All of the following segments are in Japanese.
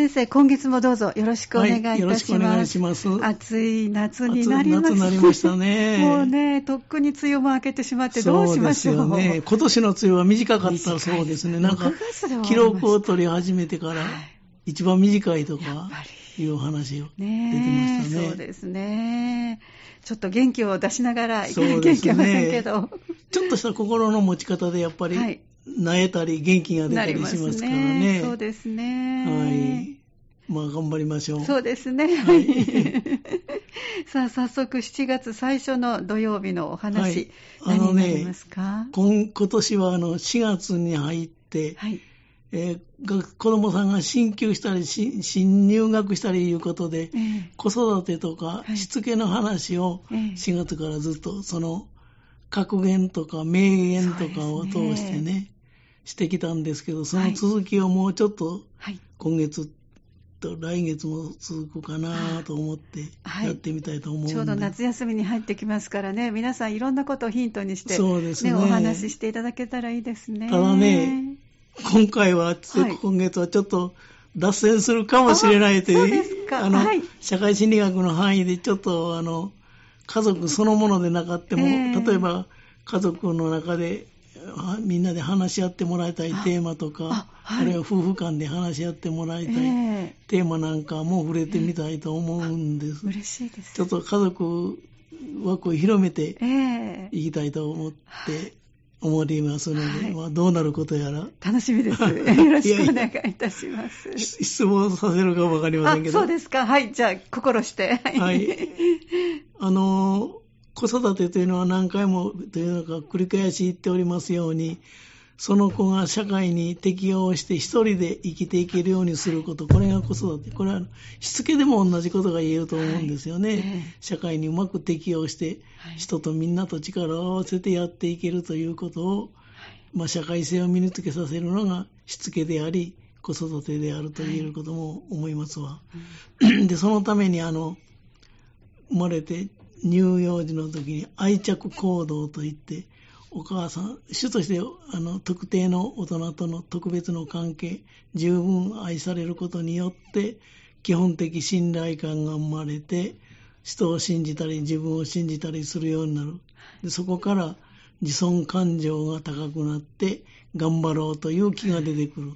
先生、今月もどうぞよろしくお願いいたします。はい、よろしくお願いします。暑い夏になります。夏になりましたね。もうね、とっくに梅雨も明けてしまってどうしましょう。そうですよね。今年の梅雨は短かったそうですね。なんか、記録を取り始めてから、一番短いとか、いう話を出てましたね。そうですね。ちょっと元気を出しながらいかなきゃいけませんけど。ちょっとした心の持ち方でやっぱり、はい、なえたり元気が出たりしますからね。ねそうですね。はい。まあ頑張りましょう。そうですね。はい。さあ早速7月最初の土曜日のお話、はい、ありますか？今今年はあの4月に入って、はいえー、子供さんが進級したり新入学したりいうことで、えー、子育てとかしつけの話を4月からずっとその格言とか名言とかを通してね、してきたんですけど、その続きをもうちょっと、今月と来月も続くかなと思ってやってみたいと思うはい、ちょうど夏休みに入ってきますからね、皆さんいろんなことをヒントにして、そうですね、ねお話ししていただけたらいいですね。ただね、今回は、はい、今月はちょっと脱線するかもしれないという、あの、はい、社会心理学の範囲でちょっとあの家族そのものでなかっても、えー、例えば家族の中でみんなで話し合ってもらいたいテーマとか、あはい、あるいは夫婦間で話し合ってもらいたい、えー、テーマなんかも触れてみたいと思うんです。嬉しいです。ちょっと家族枠を広めていきたいと思って、思っていますので、はい、まあ、どうなることやら。楽しみです。よろしくお願いいたします。質問させるかわかりませんけど。そうですか。はい。じゃあ、心して。はい。あの、子育てというのは何回もというのか繰り返し言っておりますように、その子が社会に適応して一人で生きていけるようにすること、これが子育て。これはしつけでも同じことが言えると思うんですよね。はい社会にうまく適応して、人とみんなと力を合わせてやっていけるということを、まあ、社会性を身につけさせるのがしつけであり、子育てであると言えることも思いますわ。で、そのためにあの、生まれて乳幼児の時に愛着行動といって、お母さん、主としてあの特定の大人との特別の関係、十分愛されることによって、基本的信頼感が生まれて、人を信じたり自分を信じたりするようになる。でそこから自尊感情が高くなって頑張ろうという気が出てくる。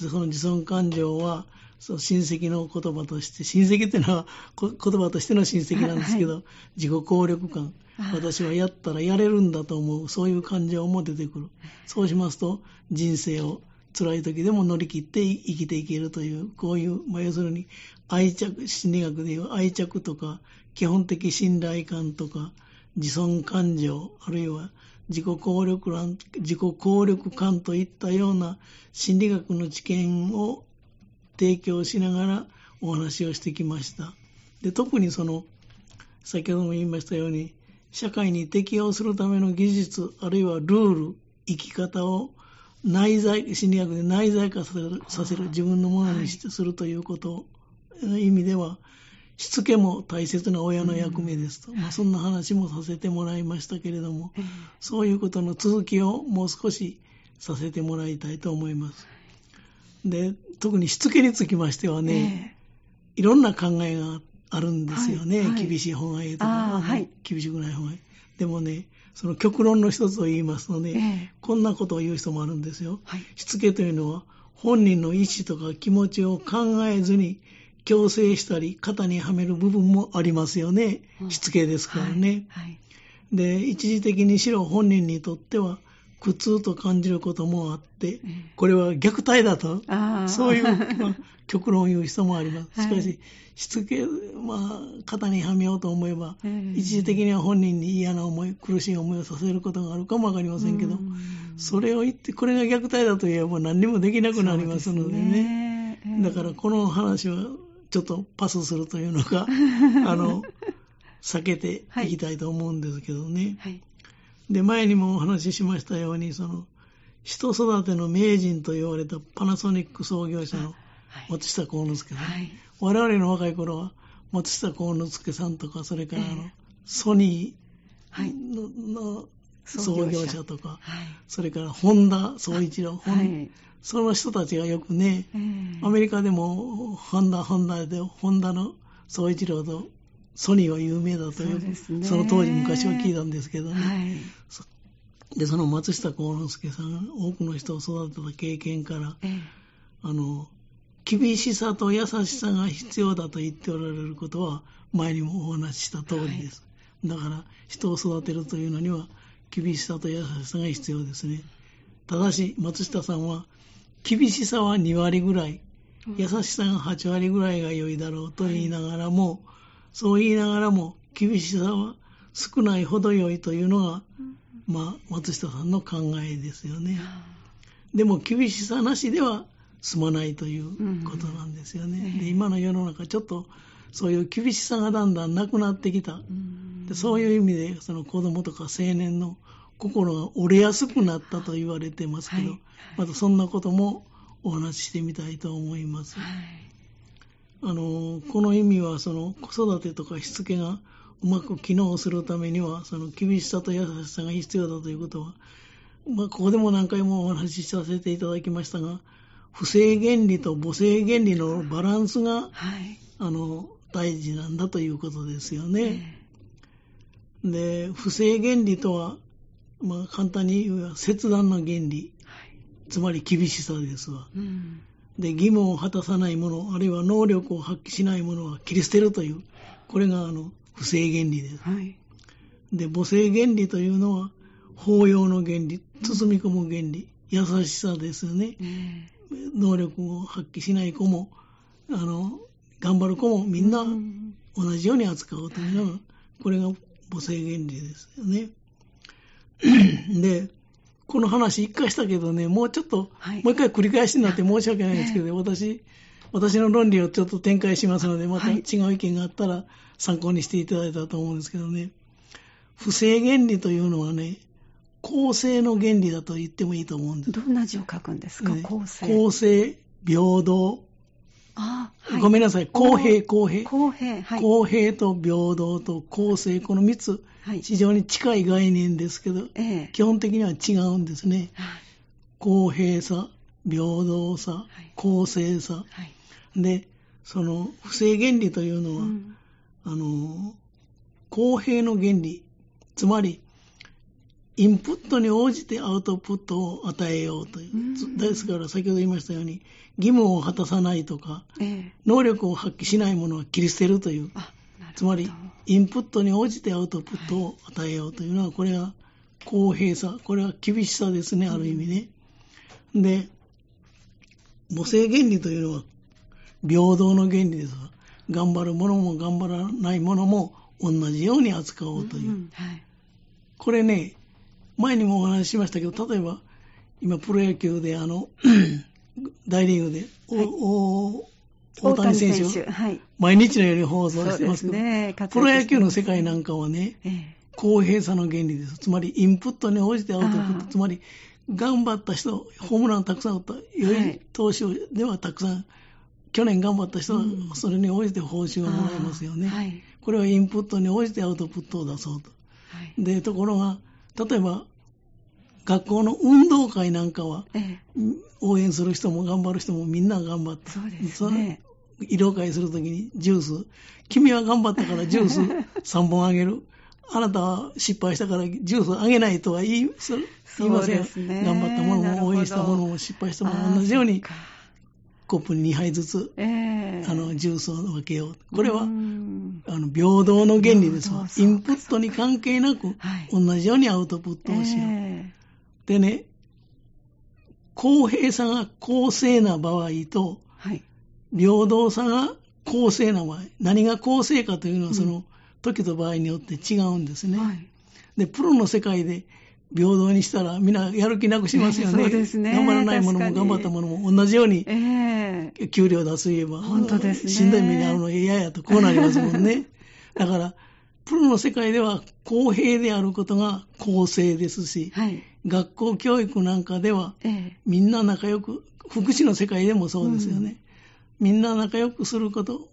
でその自尊感情はその親戚の言葉として、親戚っていうのは言葉としての親戚なんですけど、はい、自己効力感、私はやったらやれるんだと思う、そういう感情も出てくる。そうしますと、人生を辛い時でも乗り切って生きていけるという、こういう、まあ、要するに愛着、心理学でいう愛着とか、基本的信頼感とか、自尊感情、あるいは自己効力感、自己効力感といったような心理学の知見を提供しながらお話をしてきました。で特にその、先ほども言いましたように、社会に適応するための技術、あるいはルール、生き方を内在、心理学で内在化させる、させる自分のものにしてするということの意味では、しつけも大切な親の役目ですと、まあ、そんな話もさせてもらいましたけれども、そういうことの続きをもう少しさせてもらいたいと思います。で、特にしつけにつきましてはね、えー、いろんな考えがあるんですよね。はいはい、厳しい方がいいとか、はい、厳しくない方がいい。でもね、その極論の一つを言いますとね、えー、こんなことを言う人もあるんですよ。はい、しつけというのは、本人の意思とか気持ちを考えずに強制したり、肩にはめる部分もありますよね。しつけですからね。はい、で、一時的にしろ本人にとっては、苦痛と感じることもあって、これは虐待だと、そういう、まあ、極論を言う人もあります。しかし、しつけ、まあ、肩にはめようと思えば、一時的には本人に嫌な思い、苦しい思いをさせることがあるかもわかりませんけど、それを言って、これが虐待だと言えば何にもできなくなりますのでね。でね。だからこの話はちょっとパスするというのか、あの、避けていきたいと思うんですけどね。はいで、前にもお話ししましたように、その、人育ての名人と言われたパナソニック創業者の松下幸之助さん。はい、我々の若い頃は、松下幸之助さんとか、それからあの、ソニーの,、の創業者。とか、はい、それから本田宗一郎、はい、その人たちがよくね、えー、アメリカでもホンダ、ホンダで、ホンダの宗一郎とソニーは有名だという、そ、ね、その当時昔は聞いたんですけどね、はい、でその松下幸之助さん、多くの人を育てた経験から、えー、あの厳しさと優しさが必要だと言っておられることは、前にもお話しした通りです。はい、だから、人を育てるというのには、厳しさと優しさが必要ですね。ただし、松下さんは、厳しさは2割ぐらい、優しさが8割ぐらいが良いだろうと言いながらも、はい、そう言いながらも、厳しさは少ないほど良いというのが、まあ、松下さんの考えですよね。でも、厳しさなしでは済まないということなんですよね。で今の世の中、ちょっとそういう厳しさがだんだんなくなってきた。でそういう意味で、その子供とか青年の心が折れやすくなったと言われてますけど、はい、またそんなこともお話ししてみたいと思います。はい、あのこの意味はその子育てとかしつけがうまく機能するためにはその厳しさと優しさが必要だということは、まあ、ここでも何回もお話しさせていただきましたが不正原理と母性原理のバランスが、はい、あの大事なんだということですよね。で不正原理とはまあ、簡単に言う切断の原理、はい、つまり厳しさですわ、うん、で義務を果たさないものあるいは能力を発揮しないものは切り捨てるというこれがあの不正原理です、はい、で母性原理というのは包容の原理包み込む原理、優しさですよね、能力を発揮しない子もあの頑張る子もみんな同じように扱うというのが、これが母性原理ですよね。で、この話一回したけどね、もうちょっと、はい、もう一回繰り返しになって申し訳ないんですけど、私、私の論理をちょっと展開しますので、また違う意見があったら参考にしていただいたと思うんですけどね、不正原理というのはね、公正の原理だと言ってもいいと思うんです。どんな字を書くんですか、ね、公正。公正、平等、あはい、ごめんなさい、公平、公平。公平、はい、公平と平等と公正、この3つ、はい、非常に近い概念ですけど、ええ、基本的には違うんですね。はい、公平さ、平等さ、公正さ、で、その不正原理というのは、うん、あの、公平の原理、つまり、インプットに応じてアウトプットを与えようという。うん、ですから、先ほど言いましたように、義務を果たさないとか、ええ、能力を発揮しないものは切り捨てるという。つまり、インプットに応じてアウトプットを与えようというのは、これは公平さ、これは厳しさですね、ある意味ね。で、母性原理というのは、平等の原理ですが、頑張る者も頑張らない者も同じように扱おうという。これね、前にもお話ししましたけど、例えば、今、プロ野球で、あの、大リーグで、はい、お大谷選手、はい、毎日のように放送してますけど、ね、プロ野球の世界なんかはね、ええ、公平さの原理です。つまり、インプットに応じてアウトプット、つまり、頑張った人、ホームランたくさん打った、良い。投手ではたくさん、去年頑張った人は、それに応じて報酬をもらえますよね、はい。これはインプットに応じてアウトプットを出そうと。はい、で、ところが、例えば、学校の運動会なんかは、ええ、応援する人も頑張る人もみんな頑張って、そうですね。色会するときにジュース、君は頑張ったからジュース 3本あげる。あなたは失敗したからジュースあげないとは言い言いません、ね、頑張ったものも応援したものも失敗したものも同じようにコップに2杯ずつ、えー、あのジュースを分けよう。これはあの平等の原理ですわ。インプットに関係なく、はい、同じようにアウトプットをしよう。えー、でね、公平さが公正な場合と、はい、平等さが公正な場合、何が公正かというのは、その時と場合によって違うんですね。はい、で、プロの世界で平等にしたら、みんなやる気なくしますよね。そうですね。頑張らないものも頑張ったものも同じように、給料出す言えば、本当ですね。しんどい目に遭うの嫌やと、こうなりますもんね。だから、プロの世界では公平であることが公正ですし、はい、学校教育なんかでは、みんな仲良く、福祉の世界でもそうですよね。みんな仲良くすること、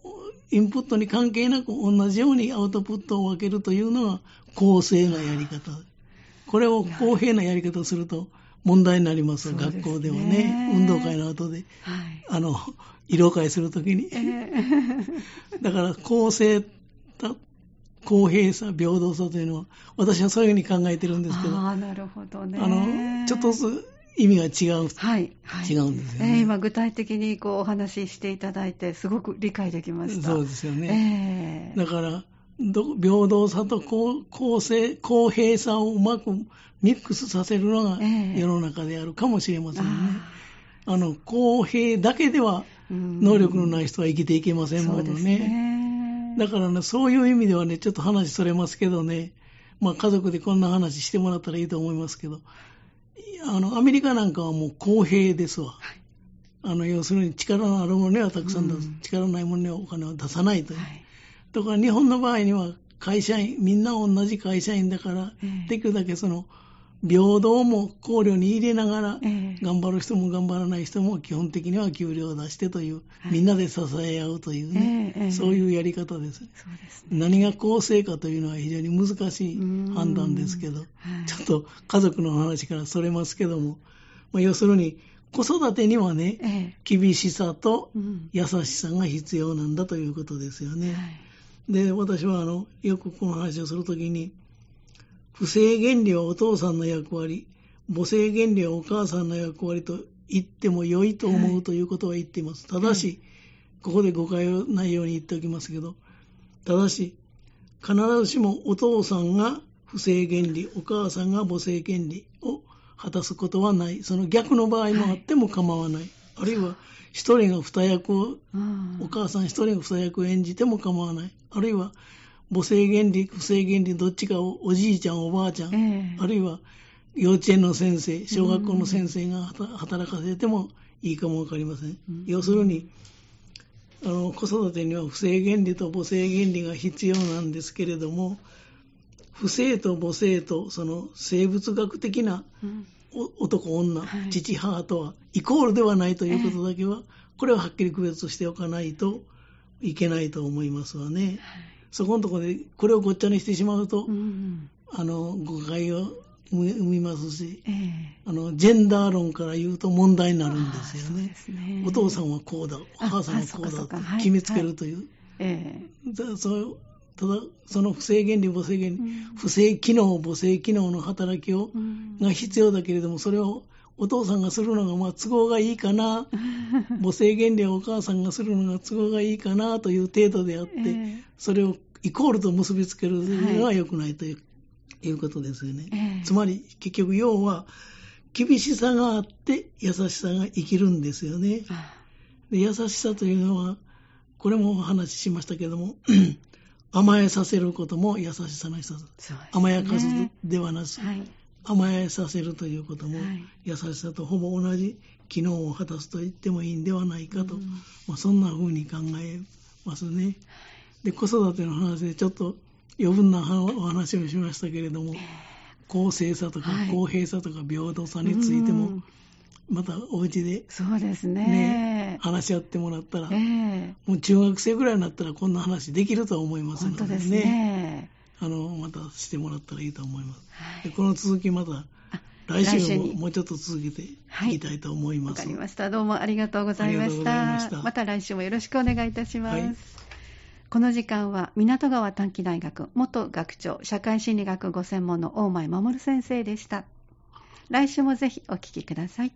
インプットに関係なく同じようにアウトプットを分けるというのが公正なやり方。これを公平なやり方をすると問題になります、そうですね学校ではね、運動会の後で、はい。あの、色会するときに。えー だから、公正た、公平さ、平等さというのは、私はそういうふうに考えてるんですけど、あああ、なるほどね。の、ちょっとずつ意味が違う。はい、はい。違うんですよねえー今、具体的にこうお話ししていただいて、すごく理解できました。そうですよね。ええだから、ど平等さと公公正、公平さをうまくミックスさせるのがええ世の中であるかもしれませんね。ああの、公平だけでは能力のない人は生きていけませんものね。ね。だからね、そういう意味ではね、ちょっと話それますけどね、まあ家族でこんな話してもらったらいいと思いますけど、あの、アメリカなんかはもう公平ですわ。あの、要するに力のあるものにはたくさん出す、うん力のないものにはお金を出さないという。はい。とか、日本の場合には会社員、みんな同じ会社員だから、ええ。できるだけその、平等も考慮に入れながら、ええ。頑張る人も頑張らない人も基本的には給料を出してという、はい。みんなで支え合うというね、そういうやり方です。ね。何が公正かというのは非常に難しい判断ですけど、はい。ちょっと家族の話からそれますけども、まあ、要するに子育てにはね、ええ。厳しさとうん。優しさが必要なんだということですよね。で、私はあの、よくこの話をするときに、不正原理はお父さんの役割、母性原理はお母さんの役割と言っても良いと思うということは言っています。ただし、ここで誤解をないように言っておきますけど、ただし、必ずしもお父さんが不正原理、お母さんが母性原理を果たすことはない。その逆の場合もあっても構わない。あるいは、一人が二役をうん。お母さん一人が不役を演じても構わない。あるいは、母性原理、不正原理、どっちかをおじいちゃん、おばあちゃん、ええ。あるいは幼稚園の先生、小学校の先生が働働かせてもいいかもわかりません。うん。要するに、あの、子育てには不正原理と母性原理が必要なんですけれども、不正と母性とその生物学的な男、女、はい。父、母とはイコールではないということだけは、これははっきり区別しておかないといけないと思いますわね。そこのところで、これをごっちゃにしてしまうと、うんあの、誤解を生みますし、ええ。あの、ジェンダー論から言うと問題になるんですよね。すね。お父さんはこうだ、お母さんはこうだはいと決めつけるという。えだそうただ、その不正原理、母性原理、うん。不正機能、母性機能の働きをえ、うん。が必要だけれども、それをお父さんがするのがまあ都合がいいかな、母性原理はお母さんがするのが都合がいいかなという程度であって、ええ。それをイコールと結びつけるのは良くないという,、いうことですよね。ええ。つまり、結局、要は、厳しさがあって優しさが生きるんですよね。あ。で優しさというのは、これもお話ししましたけども、甘えさせることも優しさの一つ。ね。甘やかすではなく、はい。甘えさせるということも、はい。優しさとほぼ同じ機能を果たすと言ってもいいんではないかと、うん。まあ、そんな風に考えますね。で、子育ての話でちょっと余分なお話をしましたけれども、公正さとかはい。公平さとか平等さについても、うんまたお家でそうですねね、話し合ってもらったら、ええもう中学生ぐらいになったらこんな話できると思いますのでですねあの、またしてもらったらいいと思います。はいでこの続きまたあ来週ももうちょっと続けていきたいと思いわます。かりました。どうもありがとうございましありがとうございまた。したまた来週もよろしくお願いいたします。はいこの時間は港川短期大学元学長社会心理学ご専門の大前守先生でした。来週もぜひお聞きください。